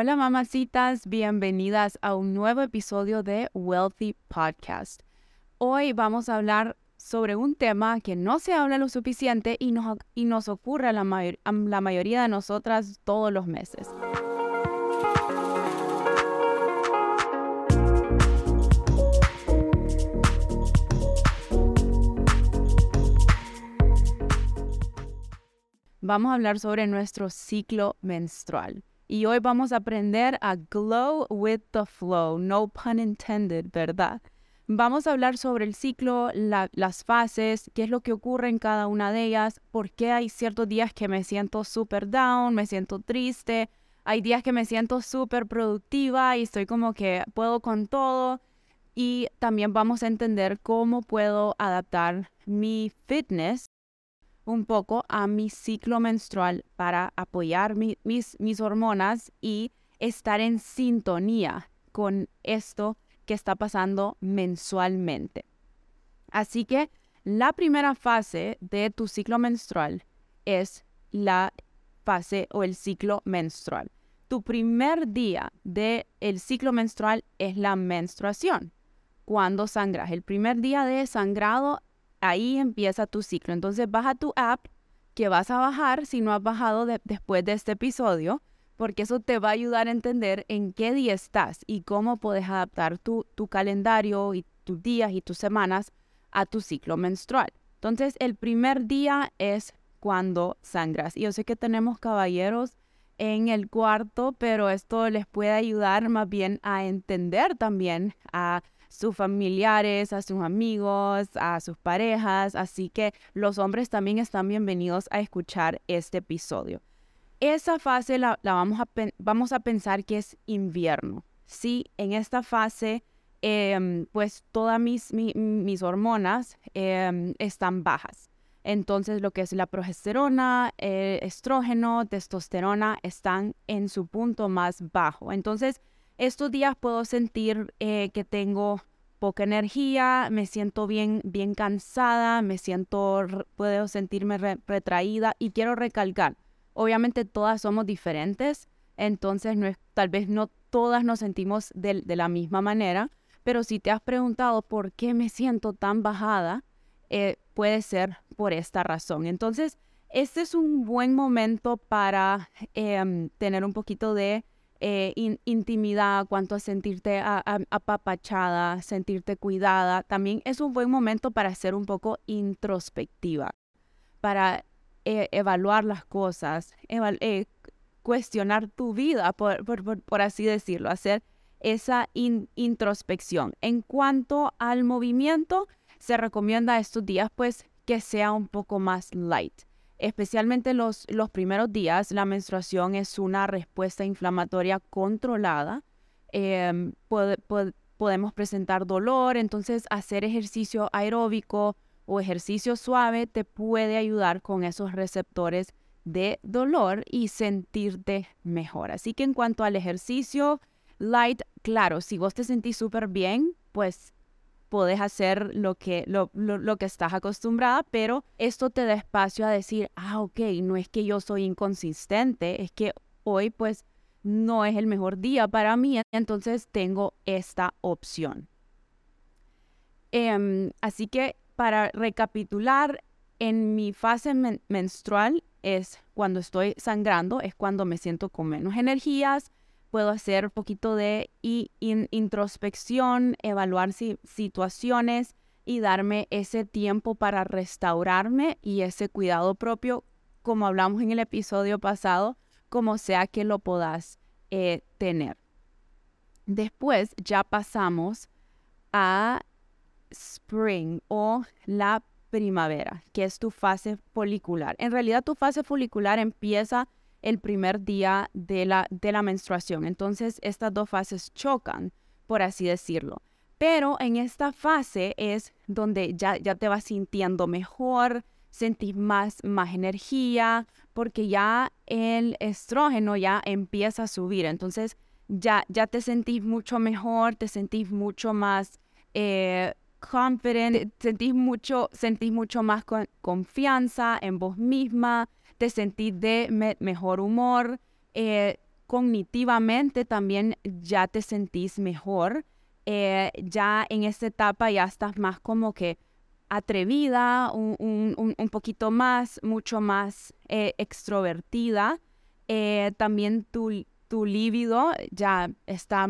Hola mamacitas, bienvenidas a un nuevo episodio de Wealthy Podcast. Hoy vamos a hablar sobre un tema que no se habla lo suficiente y nos, y nos ocurre a la, a la mayoría de nosotras todos los meses. Vamos a hablar sobre nuestro ciclo menstrual. Y hoy vamos a aprender a glow with the flow, no pun intended, ¿verdad? Vamos a hablar sobre el ciclo, las fases, qué es lo que ocurre en cada una de ellas, por qué hay ciertos días que me siento súper down, me siento triste, hay días que me siento súper productiva y estoy como que puedo con todo. Y también vamos a entender cómo puedo adaptar mi fitness un poco a mi ciclo menstrual para apoyar mis, mis hormonas y estar en sintonía con esto que está pasando mensualmente. Así que la primera fase de tu ciclo menstrual es la fase o el ciclo menstrual. Tu primer día del el ciclo menstrual es la menstruación, cuando sangras. El primer día de sangrado ahí empieza tu ciclo. Entonces baja tu app que vas a bajar si no has bajado después de este episodio, porque eso te va a ayudar a entender en qué día estás y cómo puedes adaptar tu, tu calendario y tus días y tus semanas a tu ciclo menstrual. Entonces el primer día es cuando sangras. Y yo sé que tenemos caballeros en el cuarto, pero esto les puede ayudar más bien a entender también a sus familiares, a sus amigos, a sus parejas, así que los hombres también están bienvenidos a escuchar este episodio. Esa fase la, vamos, a, pensar que es invierno. Sí, en esta fase, em, pues todas mis, mis hormonas em, están bajas. Entonces, lo que es la progesterona, el estrógeno, testosterona están en su punto más bajo. Entonces, estos días puedo sentir eh, que tengo poca energía, me siento bien, bien cansada, me siento, puedo sentirme retraída y quiero recalcar, obviamente todas somos diferentes, entonces tal vez no todas nos sentimos de, la misma manera, pero si te has preguntado por qué me siento tan bajada, eh, puede ser por esta razón. Entonces, este es un buen momento para em, tener un poquito de eh, intimidad, cuanto a sentirte apapachada, sentirte cuidada. También es un buen momento para ser un poco introspectiva, para eh, evaluar las cosas, eh, cuestionar tu vida, por, así decirlo, hacer esa introspección. En cuanto al movimiento, se recomienda estos días pues que sea un poco más light Especialmente los, los primeros días, la menstruación es una respuesta inflamatoria controlada. Em, podemos presentar dolor, entonces hacer ejercicio aeróbico o ejercicio suave te puede ayudar con esos receptores de dolor y sentirte mejor. Así que en cuanto al ejercicio light, claro, si vos te sentís súper bien, pues puedes hacer lo que, lo, lo, que estás acostumbrada, pero esto te da espacio a decir, ah, ok, no es que yo soy inconsistente, es que hoy pues no es el mejor día para mí, entonces tengo esta opción. Em, así que para recapitular, en mi fase menstrual es cuando estoy sangrando, es cuando me siento con menos energías, puedo hacer un poquito de introspección, evaluar situaciones y darme ese tiempo para restaurarme y ese cuidado propio, como hablamos en el episodio pasado, como sea que lo puedas eh, tener. Después ya pasamos a spring o la primavera, que es tu fase folicular. En realidad tu fase folicular empieza el primer día de la, de la menstruación. Entonces, estas dos fases chocan, por así decirlo. Pero en esta fase es donde ya, ya te vas sintiendo mejor, sentís más, más energía, porque ya el estrógeno ya empieza a subir. Entonces, ya, ya te sentís mucho mejor, te sentís mucho más eh, sentís mucho, sentís mucho más confianza en vos misma, te sentís de mejor humor, eh, cognitivamente también ya te sentís mejor. Eh, ya en esta etapa ya estás más como que atrevida, un, poquito más, mucho más eh, extrovertida. También tu, tu ya está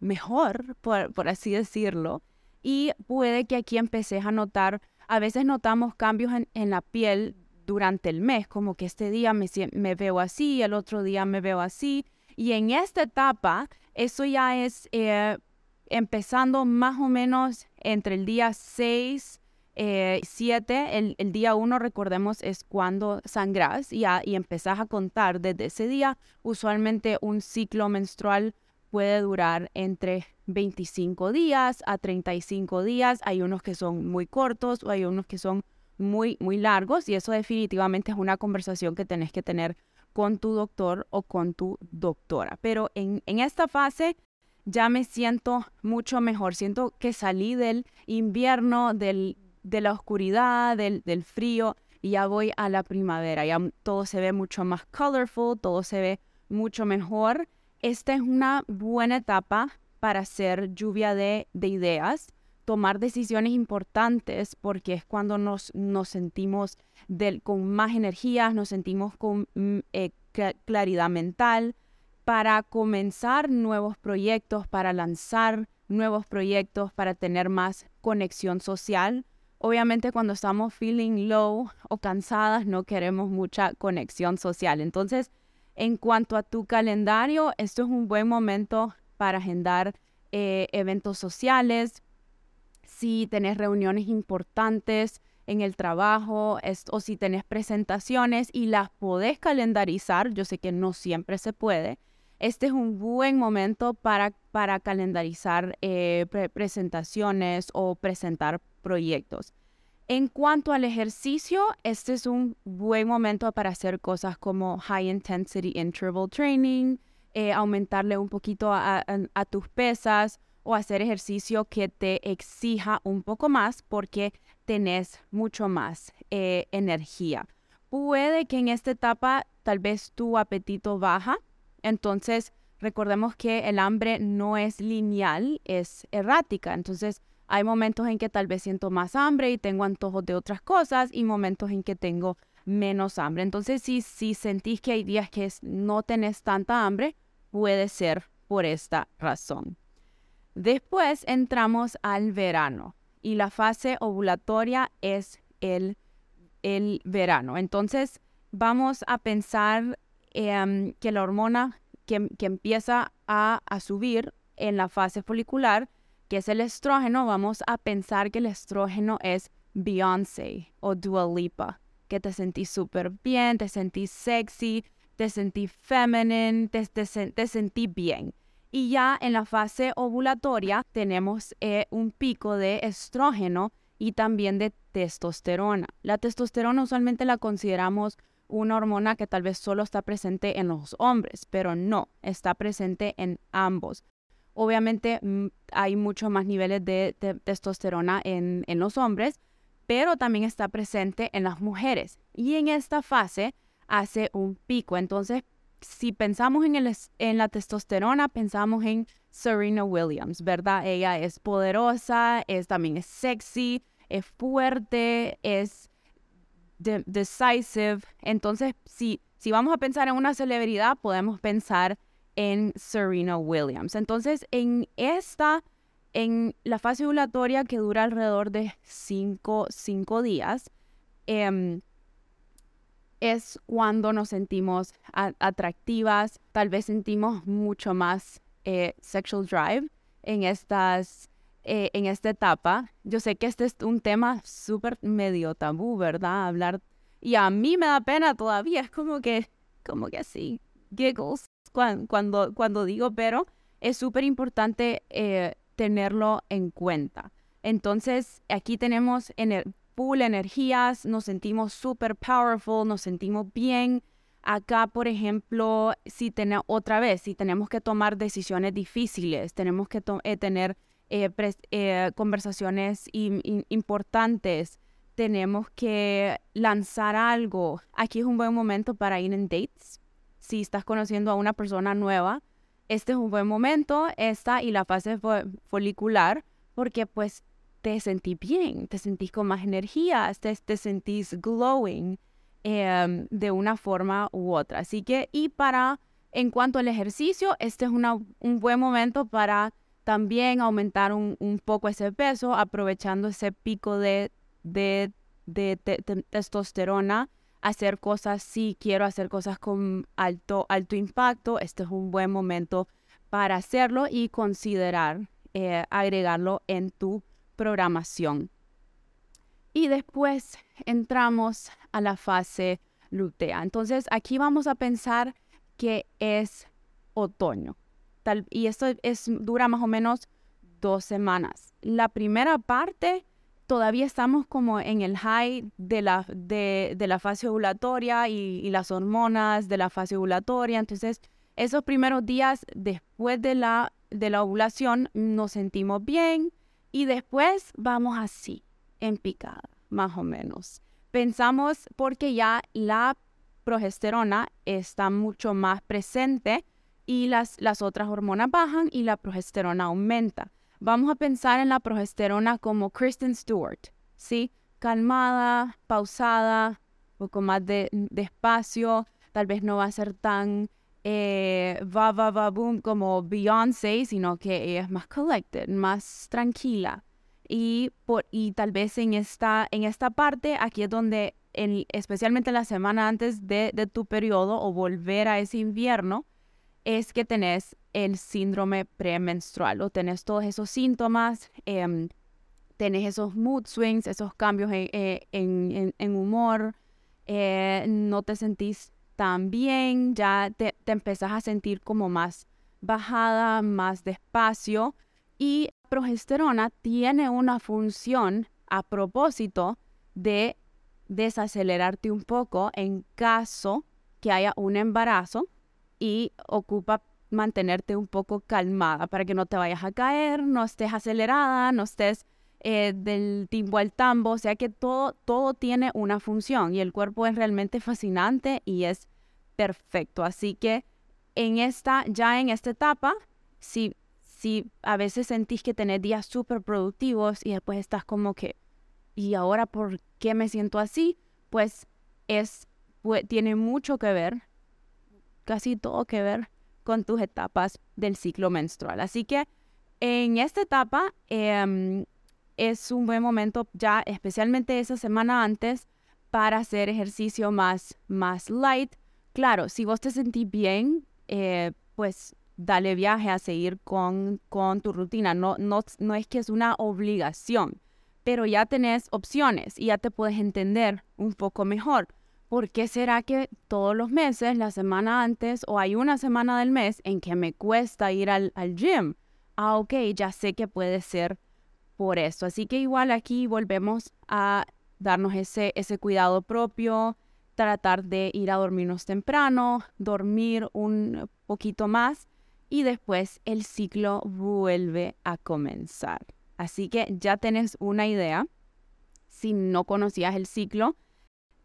mejor, por, así decirlo. Y puede que aquí empeces a notar, a veces notamos cambios en, la piel durante el mes, como que este día me, me, veo así, el otro día me veo así. Y en esta etapa, eso ya es eh, empezando más o menos entre el día 6 7, eh, el, día 1, recordemos, es cuando sangras y, y empezás a contar desde ese día. Usualmente un ciclo menstrual puede durar entre 25 días a 35 días. Hay unos que son muy cortos o hay unos que son muy, muy largos y eso definitivamente es una conversación que tenés que tener con tu doctor o con tu doctora. Pero en, en esta fase ya me siento mucho mejor. Siento que salí del invierno, del, de la oscuridad, del, del frío, y ya voy a la primavera. Ya todo se ve mucho más colorful, todo se ve mucho mejor. Esta es una buena etapa para hacer lluvia de, ideas, tomar decisiones importantes, porque es cuando nos, nos sentimos con más energías, nos sentimos con mm, eh, claridad mental, para comenzar nuevos proyectos, para lanzar nuevos proyectos, para tener más conexión social Obviamente cuando estamos feeling low o cansadas no queremos mucha conexión social. Entonces, en cuanto a tu calendario, esto es un buen momento para agendar eh, eventos sociales. Si tenés reuniones importantes en el trabajo o si tenés presentaciones y las podés calendarizar, yo sé que no siempre se puede, este es un buen momento para, para calendarizar eh, presentaciones o presentar proyectos. En cuanto al ejercicio, este es un buen momento para hacer cosas como high intensity interval training, eh, aumentarle un poquito a, tus pesas o hacer ejercicio que te exija un poco más porque tenés mucho más eh, energía. Puede que en esta etapa tal vez tu apetito baja, entonces recordemos que el hambre no es lineal, es errática, entonces hay momentos en que tal vez siento más hambre y tengo antojos de otras cosas y momentos en que tengo menos hambre. Entonces, si, si sentís que hay días que no tenés tanta hambre, puede ser por esta razón. Después entramos al verano y la fase ovulatoria es el, el verano. Entonces, vamos a pensar em, que la hormona que, que empieza a, a subir en la fase folicular que es el estrógeno, vamos a pensar que el estrógeno es Beyoncé o Dua Lipa, que te sentís súper bien, te sentís sexy, te sentís feminine, te, te, sentís bien. Y ya en la fase ovulatoria tenemos eh, un pico de estrógeno y también de testosterona. La testosterona usualmente la consideramos una hormona que tal vez solo está presente en los hombres, pero no, está presente en ambos. Obviamente mm, hay mucho más niveles de, testosterona en, los hombres, pero también está presente en las mujeres. Y en esta fase hace un pico. Entonces, si pensamos en, el, en la testosterona, pensamos en Serena Williams, ¿verdad? Ella es poderosa, es, también es sexy, es fuerte, es decisive. Entonces, si, si vamos a pensar en una celebridad, podemos pensar en Serena Williams. Entonces, en esta, en la fase ovulatoria que dura alrededor de 5 días, em, es cuando nos sentimos atractivas, tal vez sentimos mucho más eh, sexual drive en estas eh, en esta etapa. Yo sé que este es un tema súper medio tabú, ¿verdad? Hablar y a mí me da pena todavía, es como que como que así giggles cuando, cuando, digo pero, es súper importante eh, tenerlo en cuenta. Entonces, aquí tenemos ener full energías, nos sentimos súper powerful, nos sentimos bien. Acá, por ejemplo, si tenemos, otra vez, si tenemos que tomar decisiones difíciles, tenemos que eh, tener eh, conversaciones importantes, tenemos que lanzar algo. Aquí es un buen momento para ir en dates si estás conociendo a una persona nueva, este es un buen momento, esta y la fase folicular, porque pues te sentís bien, te sentís con más energía, te, te sentís glowing em, de una forma u otra. Así que, y para, en cuanto al ejercicio, este es una, un buen momento para también aumentar un, poco ese peso, aprovechando ese pico de, de, de, testosterona, hacer cosas, si quiero hacer cosas con alto, alto impacto, este es un buen momento para hacerlo y considerar eh, agregarlo en tu programación. Y después entramos a la fase lutea. Entonces aquí vamos a pensar que es otoño. Y esto es, dura más o menos dos semanas. La primera parte todavía estamos como en el high de la, de, la fase ovulatoria y, y, las hormonas de la fase ovulatoria. Entonces, esos primeros días después de la, de la ovulación nos sentimos bien, y después vamos así, en picada, más o menos. Pensamos porque ya la progesterona está mucho más presente y las, las otras hormonas bajan y la progesterona aumenta. Vamos a pensar en la progesterona como Kristen Stewart, ¿sí? Calmada, pausada, un poco más de, despacio, tal vez no va a ser tan eh, va, va, va, boom como Beyoncé, sino que es más collected, más tranquila. Y, por, y tal vez en esta, en esta parte, aquí es donde, especialmente la semana antes de, tu periodo o volver a ese invierno, es que tenés el síndrome premenstrual o tenés todos esos síntomas, eh, tenés esos mood swings, esos cambios en, eh, en, humor, eh, no te sentís también ya te, te empezás a sentir como más bajada, más despacio y progesterona tiene una función a propósito de desacelerarte un poco en caso que haya un embarazo y ocupa mantenerte un poco calmada para que no te vayas a caer, no estés acelerada, no estés eh, del timbo al tambo, o sea que todo, todo tiene una función y el cuerpo es realmente fascinante y es perfecto. Así que en esta, ya en esta etapa, si, si a veces sentís que tenés días súper productivos y después estás como que, ¿y ahora por qué me siento así? Pues es, tiene mucho que ver, casi todo que ver con tus etapas del ciclo menstrual. Así que en esta etapa, em, es un buen momento ya, especialmente esa semana antes, para hacer ejercicio más, más light. Claro, si vos te sentís bien, eh, pues dale viaje a seguir con, con tu rutina. No, no, no es que es una obligación, pero ya tenés opciones y ya te puedes entender un poco mejor. ¿Por qué será que todos los meses, la semana antes o hay una semana del mes en que me cuesta ir al, al gym? Ah, ok, ya sé que puede ser por eso. Así que igual aquí volvemos a darnos ese, ese cuidado propio, tratar de ir a dormirnos temprano, dormir un poquito más y después el ciclo vuelve a comenzar. Así que ya tenés una idea, si no conocías el ciclo,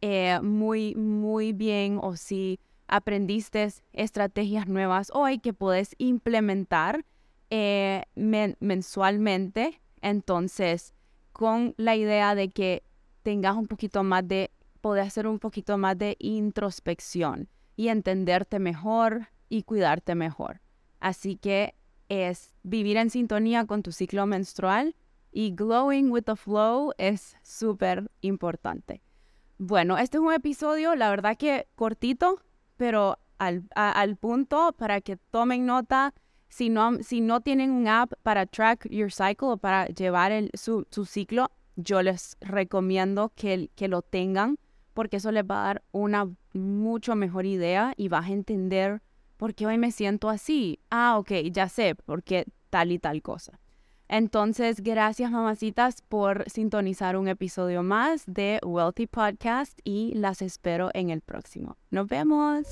eh, muy, muy bien o si aprendiste estrategias nuevas hoy que puedes implementar eh, mensualmente entonces, con la idea de que tengas un poquito más de, poder hacer un poquito más de introspección y entenderte mejor y cuidarte mejor. Así que es vivir en sintonía con tu ciclo menstrual y glowing with the flow es súper importante. Bueno, este es un episodio, la verdad que cortito, pero al, al punto para que tomen nota si no, si no tienen un app para track your cycle o para llevar el, su, su, ciclo, yo les recomiendo que, que lo tengan porque eso les va a dar una mucho mejor idea y vas a entender por qué hoy me siento así. Ah, ok, ya sé, porque tal y tal cosa. Entonces, gracias mamacitas por sintonizar un episodio más de Wealthy Podcast y las espero en el próximo. Nos vemos.